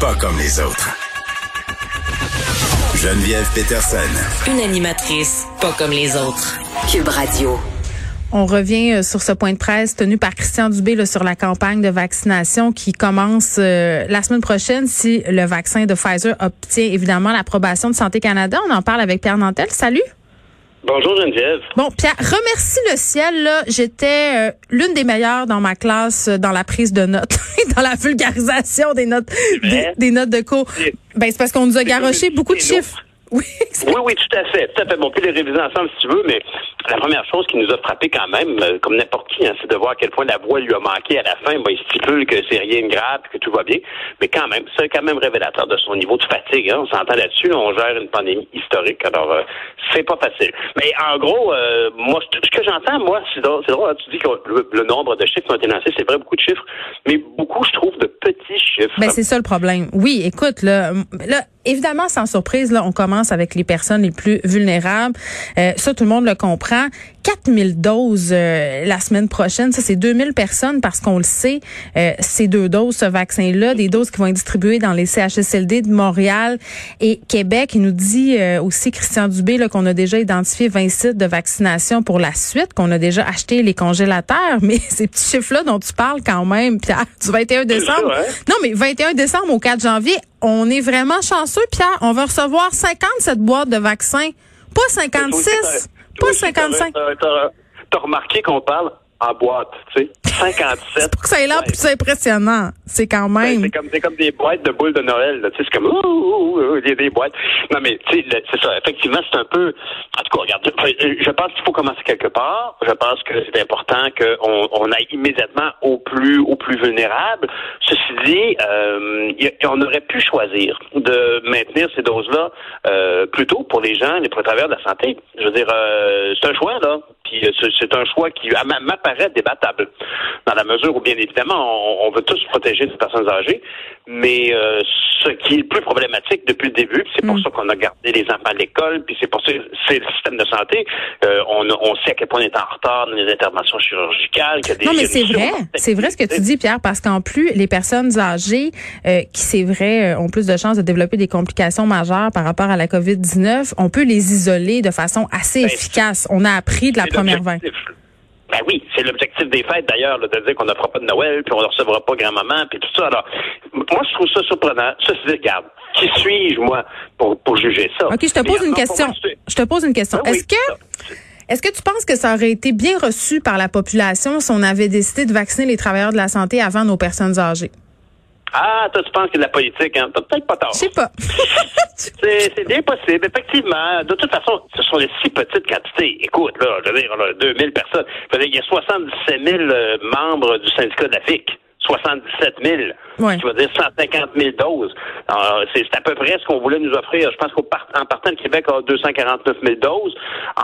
pas comme les autres. Geneviève Peterson. Une animatrice pas comme les autres. Cube Radio. On revient euh, sur ce point de presse tenu par Christian Dubé là, sur la campagne de vaccination qui commence euh, la semaine prochaine si le vaccin de Pfizer obtient évidemment l'approbation de Santé Canada. On en parle avec Pierre Nantel. Salut. Bonjour Geneviève. Bon, Pierre, remercie le ciel. Là, j'étais euh, l'une des meilleures dans ma classe dans la prise de notes, dans la vulgarisation des notes, des, des, notes de cours. Ben c'est parce qu'on nous a garoché beaucoup de chiffres. Oui, oui, oui, tout à fait. Tout à fait. Bon, puis les réviser ensemble si tu veux, mais la première chose qui nous a frappé quand même, euh, comme n'importe qui, hein, c'est de voir à quel point la voix lui a manqué à la fin. Bon, il stipule que c'est rien de grave, que tout va bien, mais quand même, c'est quand même révélateur de son niveau de fatigue. Hein. On s'entend là-dessus. on gère une pandémie historique, alors euh, c'est pas facile. Mais en gros, euh, moi, ce que j'entends, moi, c'est drôle, drôle hein, tu dis que le, nombre de chiffres ont été lancés, c'est vrai beaucoup de chiffres, mais beaucoup, je trouve, de petits chiffres. Ben c'est ça le problème. Oui, écoute, là, là évidemment, sans surprise, là, on commence avec les personnes les plus vulnérables. Euh, ça, tout le monde le comprend. 4000 doses euh, la semaine prochaine, ça c'est 2000 personnes parce qu'on le sait, euh, ces deux doses, ce vaccin-là, des doses qui vont être distribuées dans les CHSLD de Montréal et Québec. Il nous dit euh, aussi Christian Dubé qu'on a déjà identifié 20 sites de vaccination pour la suite, qu'on a déjà acheté les congélateurs, mais ces petits chiffres-là dont tu parles quand même, Pierre, du 21 décembre. Non, mais 21 décembre au 4 janvier, on est vraiment chanceux, Pierre. On va recevoir 57 boîtes de vaccins, pas 56. Pas 55. T'as remarqué qu'on parle? En boîte, tu sais. 57. c'est pour que ça ait l'air plus impressionnant. C'est quand ben, même. c'est comme, c'est comme des boîtes de boules de Noël, tu sais. C'est comme, ouh, ouh, des, des boîtes. Non, mais, tu sais, c'est ça. Effectivement, c'est un peu, en tout cas, regarde, je pense qu'il faut commencer quelque part. Je pense que c'est important qu'on on aille immédiatement au plus, au plus vulnérable. Ceci dit, euh, on aurait pu choisir de maintenir ces doses-là, euh, plutôt pour les gens, les travailleurs de la santé. Je veux dire, euh, c'est un choix, là. Euh, c'est un choix qui m'apparaît débattable, dans la mesure où, bien évidemment, on, veut tous protéger les personnes âgées, mais euh, ce qui est le plus problématique depuis le début, c'est pour mm. ça qu'on a gardé les enfants à l'école, puis c'est pour ça c'est le système de santé. Euh, on, on, sait à quel point on est en retard dans les interventions chirurgicales. Que non, mais c'est vrai, c'est vrai ce que tu dis, Pierre, parce qu'en plus, les personnes âgées qui, c'est vrai, ont plus de chances de développer des complications majeures par rapport à la COVID-19, on peut les isoler de façon assez ben, efficace. On a appris de la première vague. Ben oui, c'est l'objectif des fêtes d'ailleurs, de dire qu'on ne fera pas de Noël, puis on ne recevra pas grand-maman, puis tout ça. Alors, moi, je trouve ça surprenant. Ça, c'est, regarde, qui suis-je, moi, pour, pour juger ça? OK, je te pose une question. je te pose une question. Ben Est-ce que... Est-ce que tu penses que ça aurait été bien reçu par la population si on avait décidé de vacciner les travailleurs de la santé avant nos personnes âgées? Ah, toi, tu penses que de la politique, hein? T'as peut-être pas tort. Je sais pas. c'est bien possible, effectivement. De toute façon, ce sont des si petites quantités. Écoute, là, je veux dire, on a 2000 personnes. il y a 77 000 euh, membres du syndicat de la FIC. 77 000, ouais. qui veut dire 150 000 doses. C'est à peu près ce qu'on voulait nous offrir. Je pense qu'en partant de Québec, a 249 000 doses.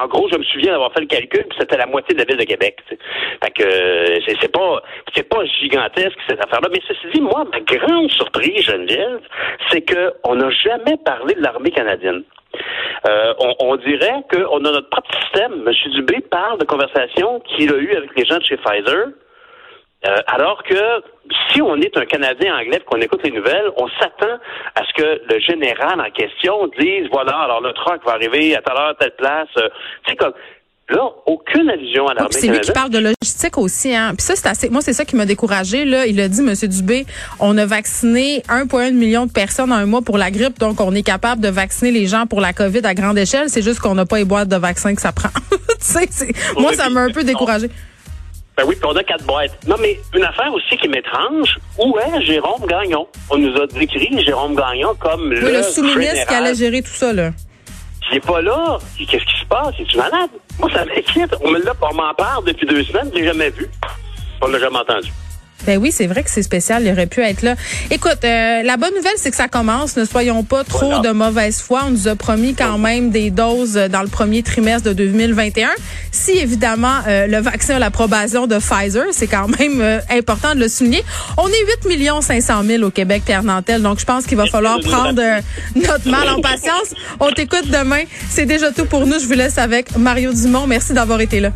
En gros, je me souviens d'avoir fait le calcul, puis c'était la moitié de la ville de Québec. Fait que euh, c'est pas c'est pas gigantesque cette affaire-là. Mais ceci dit, moi, ma grande surprise, Geneviève, c'est qu'on n'a jamais parlé de l'armée canadienne. Euh, on, on, dirait qu'on a notre propre système. M. Dubé parle de conversations qu'il a eues avec les gens de chez Pfizer. Euh, alors que si on est un Canadien anglais qu'on écoute les nouvelles, on s'attend à ce que le général en question dise voilà, alors le truck va arriver à telle heure, telle place. Euh, tu sais comme Là, aucune allusion à l'armée C'est lui qui parle de logistique aussi. Hein. Puis ça, c'est assez. Moi, c'est ça qui m'a découragé. Là, il a dit, Monsieur Dubé, on a vacciné 1,1 million de personnes en un mois pour la grippe, donc on est capable de vacciner les gens pour la COVID à grande échelle. C'est juste qu'on n'a pas les boîtes de vaccins que ça prend. moi, ça m'a un peu découragé. Ben oui, puis on a quatre boîtes. Non, mais une affaire aussi qui m'étrange, où est Jérôme Gagnon? On nous a décrit Jérôme Gagnon comme oui, le, le sous-ministre qui allait gérer tout ça, là. Il n'est pas là. Qu'est-ce qui se passe? Es-tu malade? Moi, ça m'inquiète. On me on m'en parle depuis deux semaines, je l'ai jamais vu. On l'a jamais entendu. Ben oui, c'est vrai que c'est spécial. Il aurait pu être là. Écoute, euh, la bonne nouvelle, c'est que ça commence. Ne soyons pas trop de mauvaise foi. On nous a promis quand même des doses dans le premier trimestre de 2021. Si évidemment euh, le vaccin a l'approbation de Pfizer, c'est quand même euh, important de le souligner. On est 8 millions 500 000 au Québec, Pierre Nantel. Donc je pense qu'il va falloir prendre notre mal en patience. On t'écoute demain. C'est déjà tout pour nous. Je vous laisse avec Mario Dumont. Merci d'avoir été là.